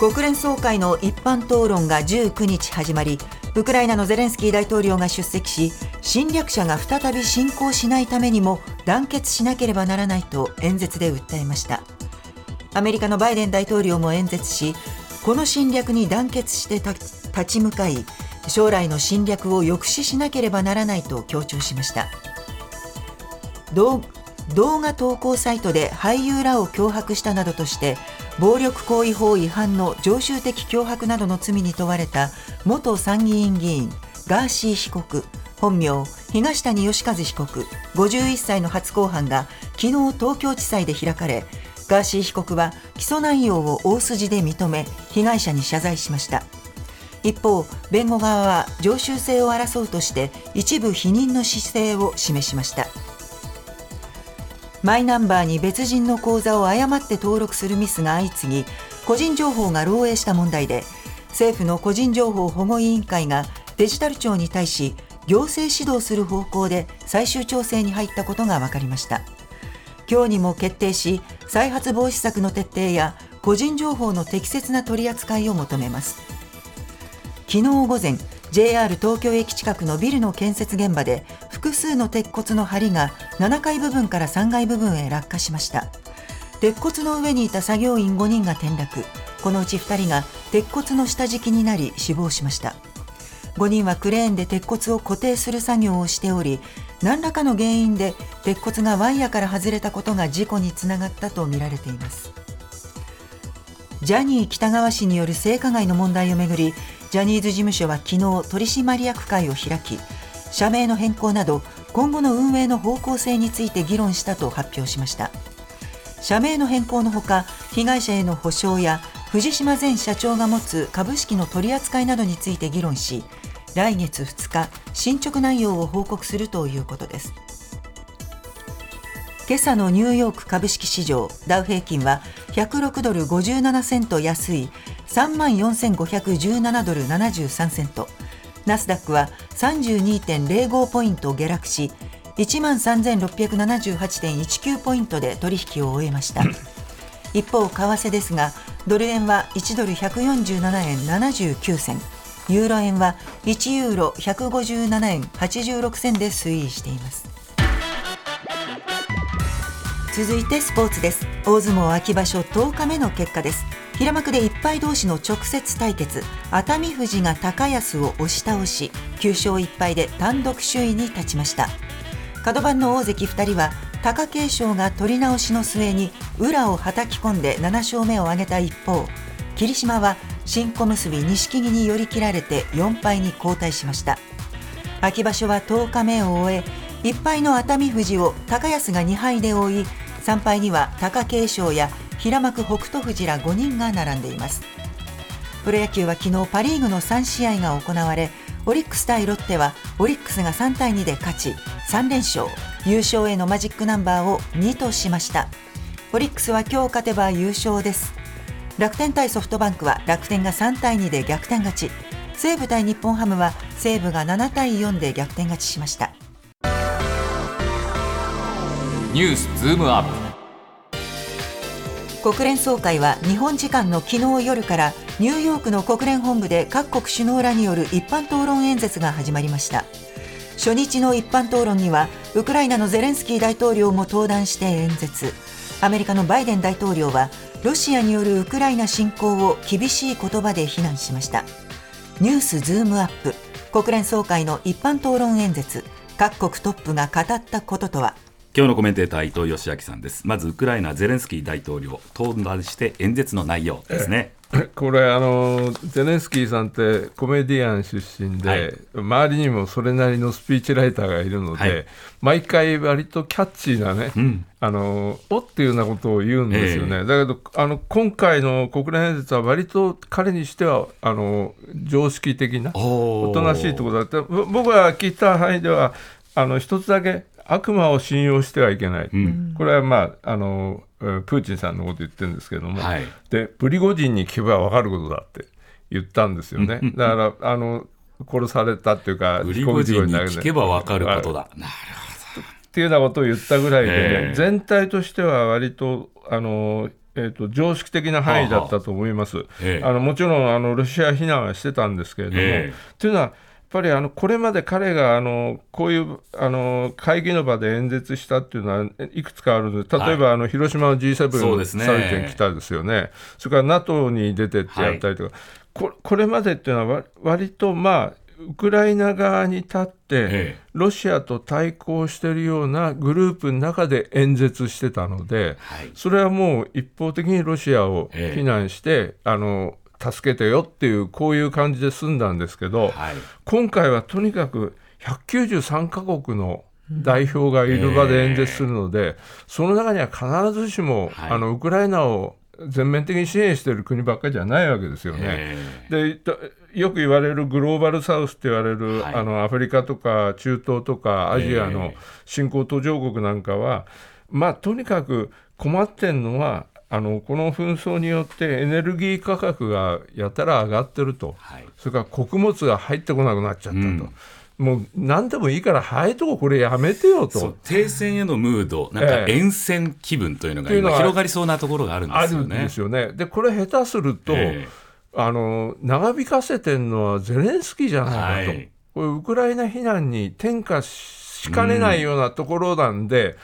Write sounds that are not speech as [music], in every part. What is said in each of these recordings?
国連総会の一般討論が19日始まりウクライナのゼレンスキー大統領が出席し侵略者が再び侵攻しないためにも団結しなければならないと演説で訴えました。アメリカのバイデン大統領も演説しこの侵略に団結して立ち向かい将来の侵略を抑止しなければならないと強調しました。動画投稿サイトで俳優らを脅迫したなどとして暴力行為法違反の常習的脅迫などの罪に問われた元参議院議員ガーシー被告。本名東谷義和被告。51歳の初公判が昨日東京地裁で開かれガーシー被告は起訴内容を大筋で認め被害者に謝罪しました。一方弁護側は常習性を争うとして一部否認の姿勢を示しました。マイナンバーに別人の口座を誤って登録するミスが相次ぎ個人情報が漏洩した問題で政府の個人情報保護委員会がデジタル庁に対し行政指導する方向で最終調整に入ったことが分かりました。今日にも決定し再発防止策の徹底や個人情報の適切な取り扱いを求めます。昨日午前 JR 東京駅近くのビルの建設現場で複数の鉄骨の梁が7階部分から3階部分へ落下しました。鉄骨の上にいた作業員5人が転落。このうち2人が鉄骨の下敷きになり死亡しました。5人はクレーンで鉄骨を固定する作業をしており何らかの原因で鉄骨がワイヤから外れたことが事故につながったとみられています。ジャニー喜多川氏による性加害の問題をめぐりジャニーズ事務所は昨日取締役会を開き社名の変更など今後の運営の方向性について議論したと発表しました。社名の変更のほか被害者への補償や藤島前社長が持つ株式の取り扱いなどについて議論し来月2日進捗内容を報告するということです。今朝のニューヨーク株式市場ダウ平均は106ドル57セント安い3万4517ドル73セント。ナスダックは32.05ポイント下落し1万3678.19ポイントで取引を終えました。[laughs] 一方為替ですがドル円は1ドル147円79銭。ユーロ円は1ユーロ157円86銭で推移しています。続いてスポーツです大相撲秋場所10日目の結果です。平幕で1敗同士の直接対決。熱海富士が高安を押し倒し9勝1敗で単独首位に立ちました。角番の大関2人は貴景勝が取り直しの末に裏をはたき込んで7勝目を挙げた一方霧島は新小結錦木に寄り切られて4敗に後退しました。秋場所は10日目を終え1敗の熱海富士を高安が2敗で追い3敗には貴景勝や平幕北斗富士ら5人が並んでいます。プロ野球は昨日パ・リーグの3試合が行われオリックス対ロッテはオリックスが3対2で勝ち3連勝。優勝へのマジックナンバーを2としました。オリックスは今日勝てば優勝です。楽天対ソフトバンクは楽天が3対2で逆転勝ち。西武対日本ハムは西武が7対4で逆転勝ちしました。ニュースズームアップ。国連総会は日本時間の昨日夜からニューヨークの国連本部で各国首脳らによる一般討論演説が始まりました。初日の一般討論にはウクライナのゼレンスキー大統領も登壇して演説。アメリカのバイデン大統領はロシアによるウクライナ侵攻を厳しい言葉で非難しました。ニュースズームアップ。国連総会の一般討論演説。各国トップが語ったこととは？今日のコメンテーター伊藤義明さんです。まずウクライナゼレンスキー大統領登壇して演説の内容ですね。これあのゼレンスキーさんってコメディアン出身で、はい、周りにもそれなりのスピーチライターがいるので、はい、毎回割とキャッチーなね、うん、あのおっていうようなことを言うんですよね、えー、だけどあの今回の国連演説は割と彼にしてはあの常識的なおとなしいところだって僕が聞いた範囲ではあの一つだけ悪魔を信用してはいけない、うん、これは、まあ、あのプーチンさんのこと言ってるんですけども、はい、でプリゴジンに聞けば分かることだって言ったんですよね。だからあの殺されたっていうか、プリゴジンに聞けば分かることだ。なるほどっていうようなことを言ったぐらいで、ね、えー、全体としては割とあのえーと、常識的な範囲だったと思います。はあはあ、あのもちろんあのロシア非難はしてたんですけれども、えー、というのは、ぱりあのこれまで彼があのこういうあの会議の場で演説したっていうのはいくつかあるので、例えば、はい、あの広島の G7 サミットに来たですよね、それから NATO に出てってやったりとか、はい、ここれまでっていうのは割とまあウクライナ側に立って、ロシアと対抗しているようなグループの中で演説してたので、それはもう一方的にロシアを非難して、あの助けてよっていう、こういう感じで済んだんですけど、今回はとにかく193か国の代表がいる場で演説するので、その中には必ずしも、あのウクライナを全面的に支援している国ばっかりじゃないわけですよね。でよく言われるグローバルサウスって言われる、はい、あのアフリカとか中東とかアジアの新興途上国なんかは、まあ、とにかく困ってるのはあのこの紛争によってエネルギー価格がやたら上がってると、はい、それから穀物が入ってこなくなっちゃったと。うん。もう何でもいいから早いとここれやめてよと。停戦へのムードなんか沿線気分というのが今広がりそうなところがあるんですよね。あるんですよね。でこれ下手すると、えーあの長引かせてるのはゼレンスキーじゃないかと、はい、これウクライナ非難に転嫁しかねないようなところなんで、うん、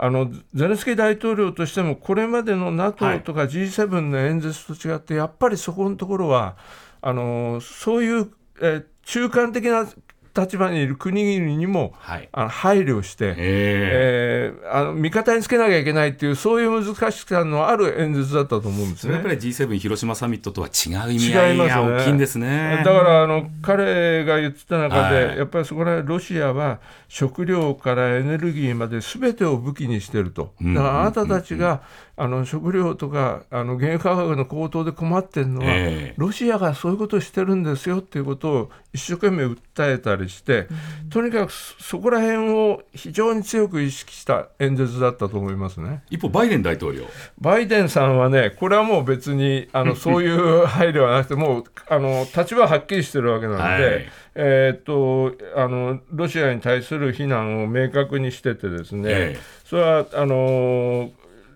あのゼレンスキー大統領としても、これまでの NATO とか G7 の演説と違って、やっぱりそこのところは、あのそういう、え中間的な立場にいる国々にも、はい、あの配慮して、えー、あの味方につけなきゃいけないっていう、そういう難しさのある演説だったと思うんですね。やっぱり G7 広島サミットとは違う意味合いが大きいんですね。だからあの彼が言ってた中で、はい、やっぱりそこらロシアは食料からエネルギーまですべてを武器にしてると。だからあなたたちが、あの食料とかあの原油価格の高騰で困ってるのは、えー、ロシアがそういうことをしてるんですよっていうことを一生懸命訴えたりして、うん、とにかくそこら辺を非常に強く意識した演説だったと思いますね一方、バイデン大統領。バイデンさんはね、これはもう別にあの [laughs] そういう配慮はなくて、もうあの立場ははっきりしてるわけなので。はいえー、っとあのロシアに対する非難を明確にしててですね、ええ、それはあの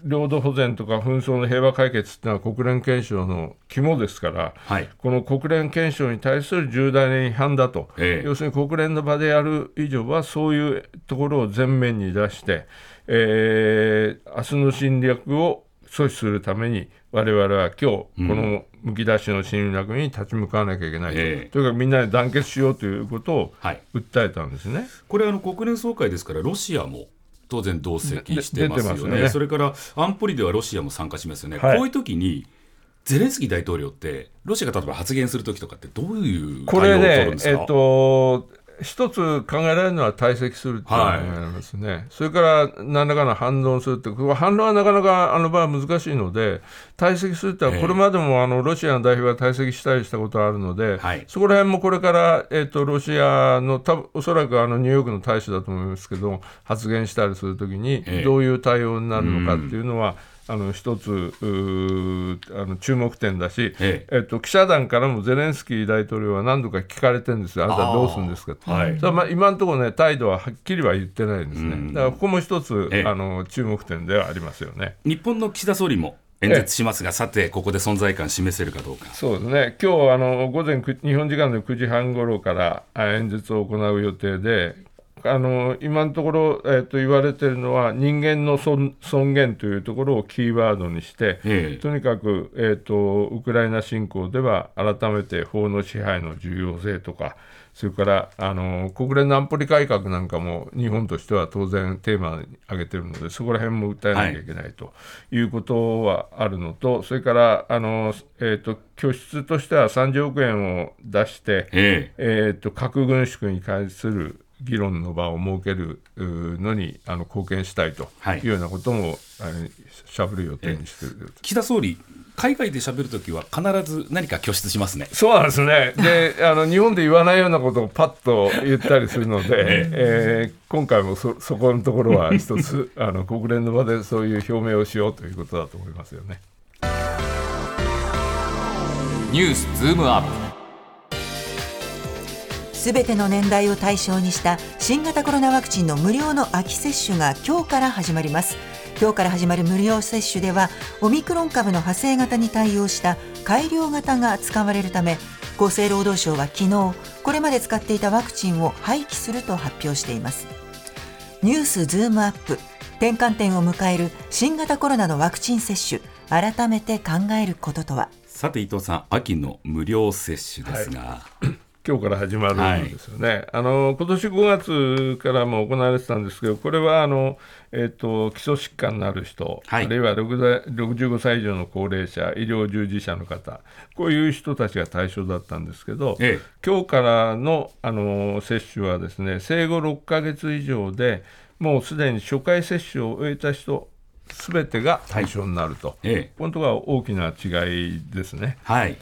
領土保全とか紛争の平和解決っていうのは国連憲章の肝ですから、はい、この国連憲章に対する重大な違反だと、ええ、要するに国連の場でやる以上は、そういうところを前面に出して、えー、明日の侵略を阻止するために、われわれは今日、このむき出しの侵略に立ち向かわなきゃいけないと、えとにかくみんなで団結しようということを訴えたんですね、はい、これあの、国連総会ですから、ロシアも当然同席してますよね、ね。それから安保理ではロシアも参加しますよね、はい、こういう時にゼレンスキー大統領って、ロシアが例えば発言するときとかって、どういう対応を取るんですか？これね、えっと一つ考えられるのは退席するっていうのがありますね、はい、それから何らかの反論するって、反論はなかなかあの場は難しいので、退席するってのは、これまでもあのロシアの代表が退席したりしたことがあるので、はい、そこら辺もこれから、えーと、ロシアの、たおそらくあのニューヨークの大使だと思いますけど、発言したりするときに、どういう対応になるのかっていうのは、あの一つあの注目点だし、ええ。えっと、記者団からもゼレンスキー大統領は何度か聞かれてるんです。よ、あなたどうするんですかと、はい、まあ、今のところね、態度ははっきりは言ってないんですね、だからここも一つ、あの注目点ではありますよね。日本の岸田総理も演説しますが、さて、ここで存在感示せるかどうか。そうですね、今日あの午前日本時間の9時半ごろから演説を行う予定で、あの今のところ、えー、と言われているのは、人間の尊厳というところをキーワードにして、えとにかく、えーと、ウクライナ侵攻では、改めて法の支配の重要性とか、それからあの国連の安保理改革なんかも日本としては当然テーマに挙げているので、そこら辺も訴えなきゃいけないということはあるのと、はい、それからあの、えーと、拠出としては30億円を出して、え。えーと核軍縮に関する議論の場を設けるのにあの貢献したいとい。うようなことも、はい、しゃべる予定にしてる。岸田総理海外でしゃべるときは必ず何か拠出しますね。そうなんですね。であの日本で言わないようなことをパッと言ったりするので、[laughs] えー、今回もそそこのところは [laughs] 一つあの国連の場でそういう表明をしようということだと思いますよね。ニュースズームアップすべての年代を対象にした新型コロナワクチンの無料の秋接種が今日から始まります。今日から始まる無料接種ではオミクロン株の派生型に対応した改良型が使われるため厚生労働省は昨日これまで使っていたワクチンを廃棄すると発表しています。ニュースズームアップ。転換点を迎える新型コロナのワクチン接種。改めて考えることとは？さて伊藤さん秋の無料接種ですが、はい今日から始まるんですよね。はい、あの今年5月からも行われてたんですけど、これはあの、えーと、基礎疾患のある人、はい、あるいは65歳以上の高齢者、医療従事者の方、こういう人たちが対象だったんですけど、ええ、今日からのあの接種はですね、生後6か月以上で、もうすでに初回接種を終えた人、すべてが対象になると、はい。ええ、このところが大きな違いですね。はい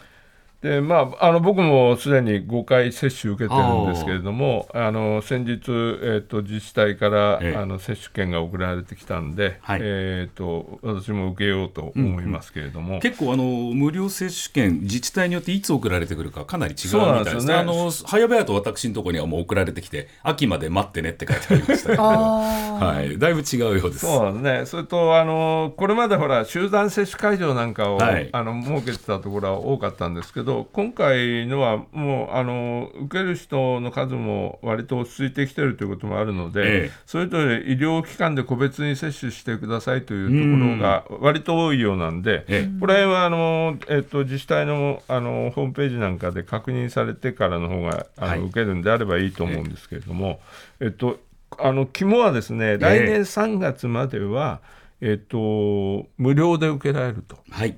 でまあ、あの僕もすでに5回接種受けてるんですけれども、あの先日、えーと、自治体から、ええ、あの接種券が送られてきたんで、はい、えーと、私も受けようと思いますけれども、うんうん、結構あの、無料接種券、自治体によっていつ送られてくるか、かなり違うみたいですね、あの早々と私のところにはもう送られてきて、秋まで待ってねって書いてありましたけど、[laughs] はい、だいぶ違うようです。そうですね。それとあのこれまでほら、集団接種会場なんかを、はい、あの設けてたところは多かったんですけど、ど、今回のはもうあの受ける人の数も割と落ち着いてきてるということもあるので、ええ、それぞれ医療機関で個別に接種してくださいというところが割と多いようなんで、え、これはあの、えっと、自治体のあのホームページなんかで確認されてからの方があの、はい、受けるんであればいいと思うんですけれども、えっと、あの肝はですね来年3月までは、えっと、無料で受けられると。はい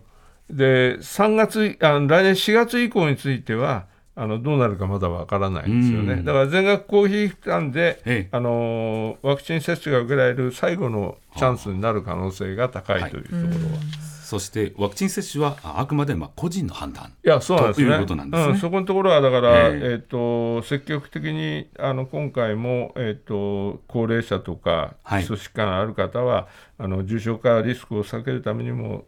で3月あの来年4月以降についてはあのどうなるかまだわからないんですよね、だから全額公費負担で、あのワクチン接種が受けられる最後のチャンスになる可能性が高いというところは。はいそしてワクチン接種はあくまでまあ個人の判断いやそうなんです、ね、ということなんですね、うん、そこのところはだから、えー、えーと積極的にあの今回も、えーと、高齢者とか基礎疾患ある方は、はい、あの重症化リスクを避けるためにも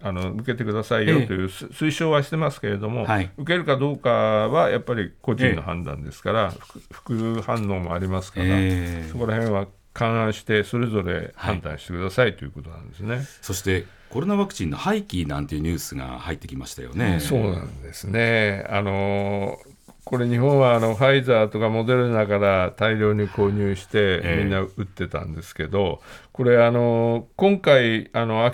あの受けてくださいよという推奨はしてますけれども、はい、受けるかどうかはやっぱり個人の判断ですから、副反応もありますから、そこら辺は勘案してそれぞれ判断してください、はい、ということなんですね。そしてコロナワクチンの廃棄なんていうニュースが入ってきましたよね。そうなんですね。あのこれ日本はあのファイザーとかモデルナから大量に購入してみんな打ってたんですけど、これあの今回あの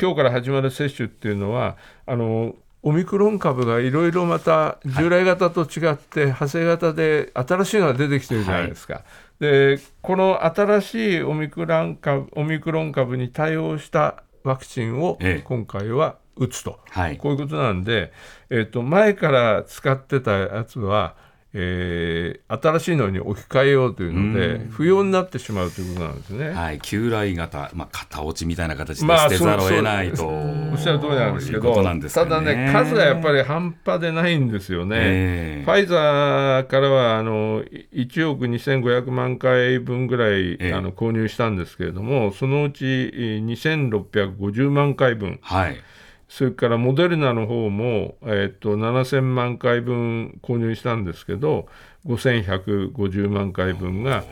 今日から始まる接種っていうのはあのオミクロン株がいろいろまた従来型と違って派生型で新しいのが出てきてるじゃないですか。はい、でこの新しいオミクロン株オミクロン株に対応したワクチンを今回は打つと、はい、こういうことなんで、えーと、前から使ってたやつは、えー、新しいのに置き換えようというので、不要になってしまうということなんですね。はい、旧来型、まあ、型落ちみたいな形で捨てざるを得ないと、おっしゃる通りなんですけど、ね、ただね、数がやっぱり半端でないんですよね。えー、ファイザーからはあの1億2500万回分ぐらい、えー、あの購入したんですけれども、そのうち2650万回分。はいそれからモデルナの方も、えー、と7000万回分購入したんですけど、5150万回分が、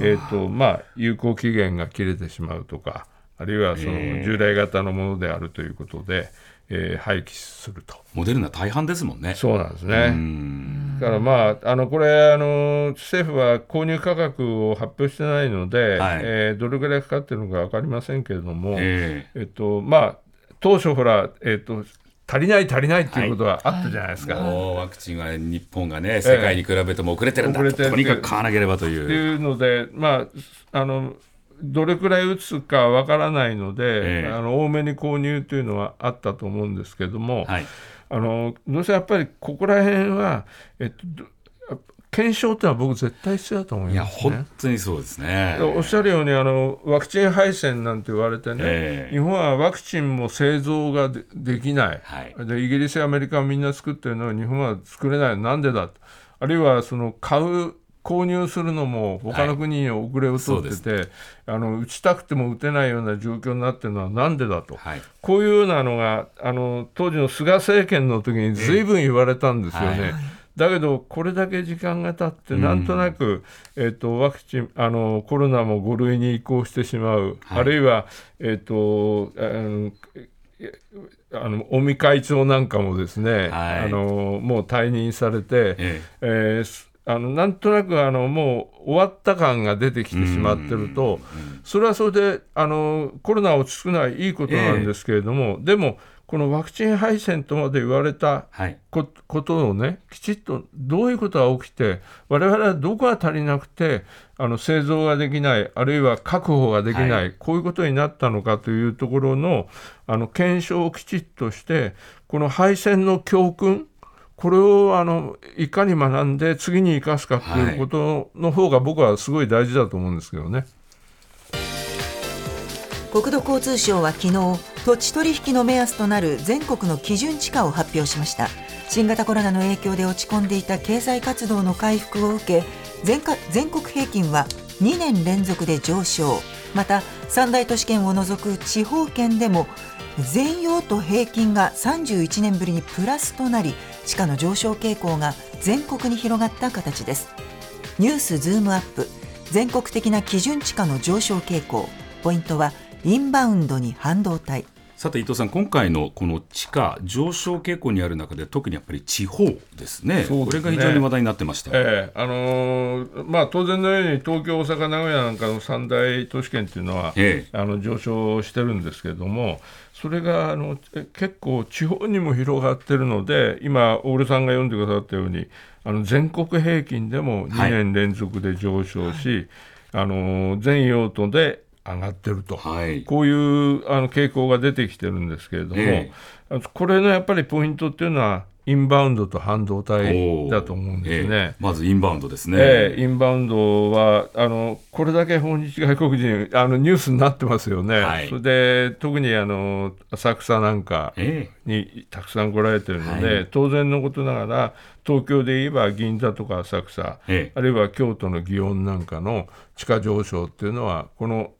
えーとまあ、有効期限が切れてしまうとか、あるいはその従来型のものであるということで、えー、廃棄すると。モデルナ大半ですもんね。そうなんですね。だからまあ、あのこれあの、政府は購入価格を発表してないので、はい、えー、どれぐらいかかってるのか分かりませんけれども、えー、えっとまあ、当初ほら、えーと、足りない足りないっていうことはあったじゃないですか、はい、ワクチンは日本がね世界に比べても遅れてるんだ、えー、とにかく買わなければという。っていうのでまああのどれくらい打つかわからないので、えー、あの多めに購入というのはあったと思うんですけども、はい、あのどうせやっぱりここら辺は、えっと、検証ってのは僕絶対必要だと思います、ね、いや本当にそうですね。おっしゃるようにあのワクチン配線なんて言われてね、えー、日本はワクチンも製造ができない、はい、でイギリスやアメリカはみんな作ってるのに日本は作れない。なんでだ？とあるいはその買う購入するのも他の国に遅れを取ってて、はい、あの打ちたくても打てないような状況になってるのはなんでだと、はい、こういうようなのがあの当時の菅政権の時にずいぶん言われたんですよね。えーはいだけど、これだけ時間が経って、なんとなく、うん、えーと、ワクチンあの、コロナも5類に移行してしまう、はい、あるいは、えーとあのあの尾身会長なんかもですね、はい、あのもう退任されて、ええ。えー、あのなんとなくあのもう終わった感が出てきてしまってると、それはそれであのコロナ落ち着くのはいいことなんですけれども、えー、でも、このワクチン配線とまで言われたことをね、きちっとどういうことが起きて、我々はどこが足りなくて、あの製造ができない、あるいは確保ができない、はい、こういうことになったのかというところのあの検証をきちっとして、この配線の教訓、これをあのいかに学んで次に生かすかということの方が僕はすごい大事だと思うんですけどね。国土交通省は昨日土地取引の目安となる全国の基準地価を発表しました。新型コロナの影響で落ち込んでいた経済活動の回復を受け全全国平均は2年連続で上昇。また三大都市圏を除く地方圏でも全用と平均が31年ぶりにプラスとなり地価の上昇傾向が全国に広がった形です。ニュースズームアップ。全国的な基準地価の上昇傾向。ポイントはインバウンドに半導体。さて伊藤さん、今回のこの地価上昇傾向にある中で、特にやっぱり地方ですね、すね。これが非常に話題になってました、えー、あのー、まあ、当然のように東京、大阪、名古屋なんかの三大都市圏っていうのは、えー、あの上昇してるんですけれども、それがあの結構、地方にも広がってるので、今、大浦さんが読んでくださったように、あの全国平均でも2年連続で上昇し、はい。あの全用途で上がってると、はい、こういうあの傾向が出てきてるんですけれども、えー、これのやっぱりポイントっていうのは、インバウンドと半導体だと思うんですね。えー、まずインバウンドですね。えー、インバウンドはあのこれだけ訪日外国人あのニュースになってますよね。はい、それで特にあの浅草なんかにたくさん来られてるので、はい、当然のことながら東京で言えば銀座とか浅草、えー、あるいは京都の祇園なんかの地価上昇っていうのはこの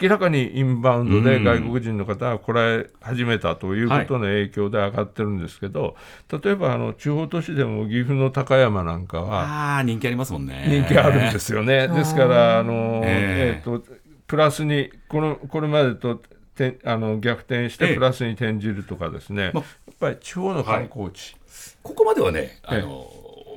明らかにインバウンドで外国人の方が来られ始めたということの影響で上がってるんですけど、はい、例えばあの地方都市でも岐阜の高山なんかは人気ありますもんね。人気あるんですよね。ですからあの、えー、えー、とプラスにこのこれまでとてあの逆転してプラスに転じるとかですね、えー、やっぱり地方の観光地、はい、ここまではねあの、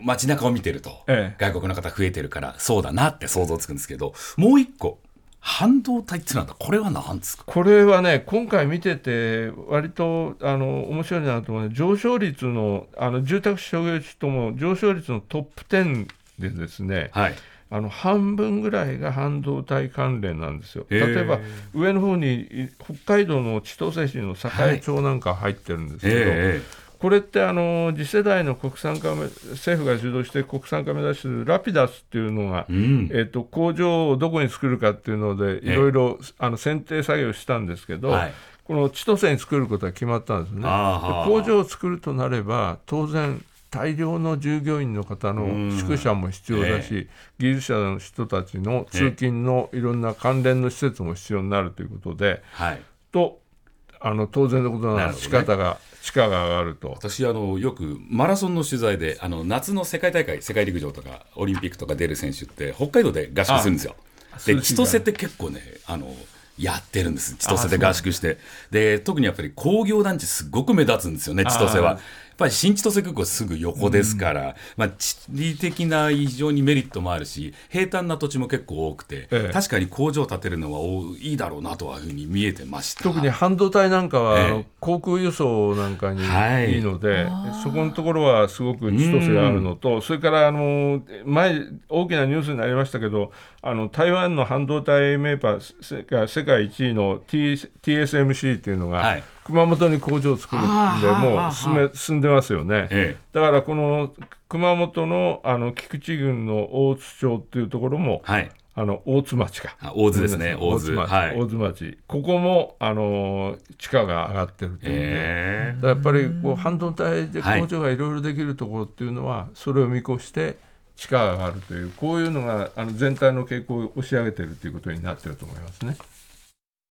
街中を見てると、ええ、外国の方増えてるからそうだなって想像つくんですけどもう一個半導体ってなんだこれは何ですか？これはね今回見てて割とあの面白いなと思う上昇率のあの住宅商業地とも上昇率のトップ10でですね、はい、あの半分ぐらいが半導体関連なんですよ。例えば上の方に北海道の千歳市の栄町なんか入ってるんですけど、はいこれってあの次世代の国産化政府が主導して国産化目指しているラピダスっていうのが、うん、えーと、工場をどこに作るかっていうのでいろいろあの選定作業したんですけど、はい、この千歳に作ることは決まったんですね。工場を作るとなれば当然大量の従業員の方の宿舎も必要だし、え技術者の人たちの通勤のいろんな関連の施設も必要になるということで、はい、とあの当然のことなら仕方が地価が上がると。私あのよくマラソンの取材であの夏の世界大会世界陸上とかオリンピックとか出る選手って北海道で合宿するんですよ。で千歳って結構ねあのやってるんです。千歳で合宿して。で特にやっぱり工業団地すごく目立つんですよね千歳はぱり新千歳空港すぐ横ですから、うん、まあ、地理的な非常にメリットもあるし平坦な土地も結構多くて、ええ、確かに工場を建てるのはいいだろうなとはいうふうに見えてました。特に半導体なんかは、え、航空輸送なんかにい。いので、はい、そこのところはすごく千歳があるのと、それからあの前大きなニュースになりましたけどあの台湾の半導体メーカーが世界一位の、T、TSMC っていうのが、はい熊本に工場を作るんで、もう進め進んでますよね。ええ、だからこの熊本のあの菊池郡の大津町っていうところも、はい、あの大津町か。大津ですね、大津町。はい、大津町。ここもあの地価が上がってるというえー、やっぱりこう半導体で工場がいろいろできるところっていうのは、それを見越して。地価が上がるというこういうのがあの全体の傾向を押し上げているということになっていると思いますね。